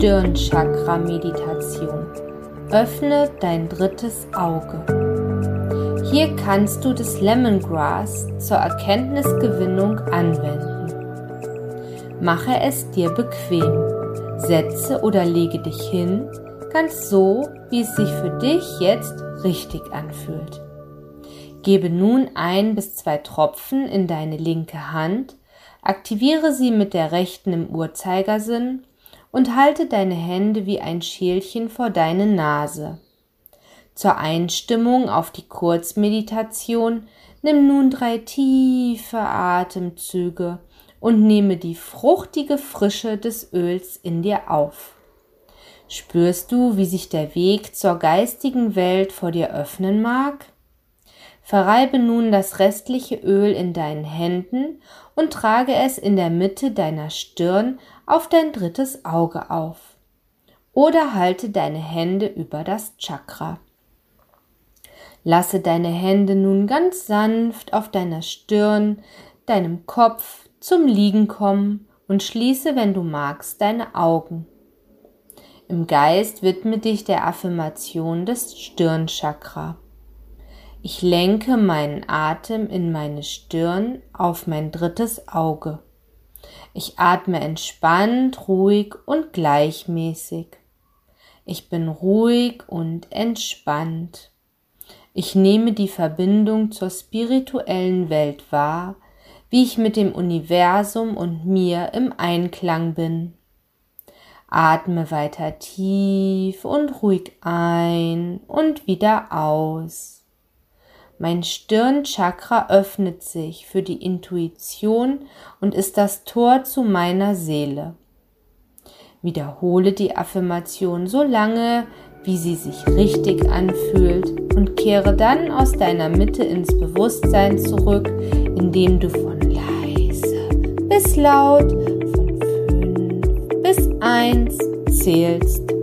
Stirnchakra-Meditation. Öffne dein drittes Auge. Hier kannst du das Lemongrass zur Erkenntnisgewinnung anwenden. Mache es dir bequem. Setze oder lege dich hin, ganz so, wie es sich für dich jetzt richtig anfühlt. Gebe nun ein bis zwei Tropfen in deine linke Hand, aktiviere sie mit der rechten im Uhrzeigersinn und halte deine Hände wie ein Schälchen vor deine Nase. Zur Einstimmung auf die Kurzmeditation nimm nun drei tiefe Atemzüge und nehme die fruchtige Frische des Öls in dir auf. Spürst du, wie sich der Weg zur geistigen Welt vor dir öffnen mag? Verreibe nun das restliche Öl in deinen Händen und trage es in der Mitte deiner Stirn auf dein drittes Auge auf. Oder halte deine Hände über das Chakra. Lasse deine Hände nun ganz sanft auf deiner Stirn, deinem Kopf zum Liegen kommen und schließe, wenn du magst, deine Augen. Im Geist widme dich der Affirmation des Stirnchakra. Ich lenke meinen Atem in meine Stirn auf mein drittes Auge. Ich atme entspannt, ruhig und gleichmäßig. Ich bin ruhig und entspannt. Ich nehme die Verbindung zur spirituellen Welt wahr, wie ich mit dem Universum und mir im Einklang bin. Atme weiter tief und ruhig ein und wieder aus. Mein Stirnchakra öffnet sich für die Intuition und ist das Tor zu meiner Seele. Wiederhole die Affirmation so lange, wie sie sich richtig anfühlt und kehre dann aus deiner Mitte ins Bewusstsein zurück, indem du von leise bis laut 1 zählst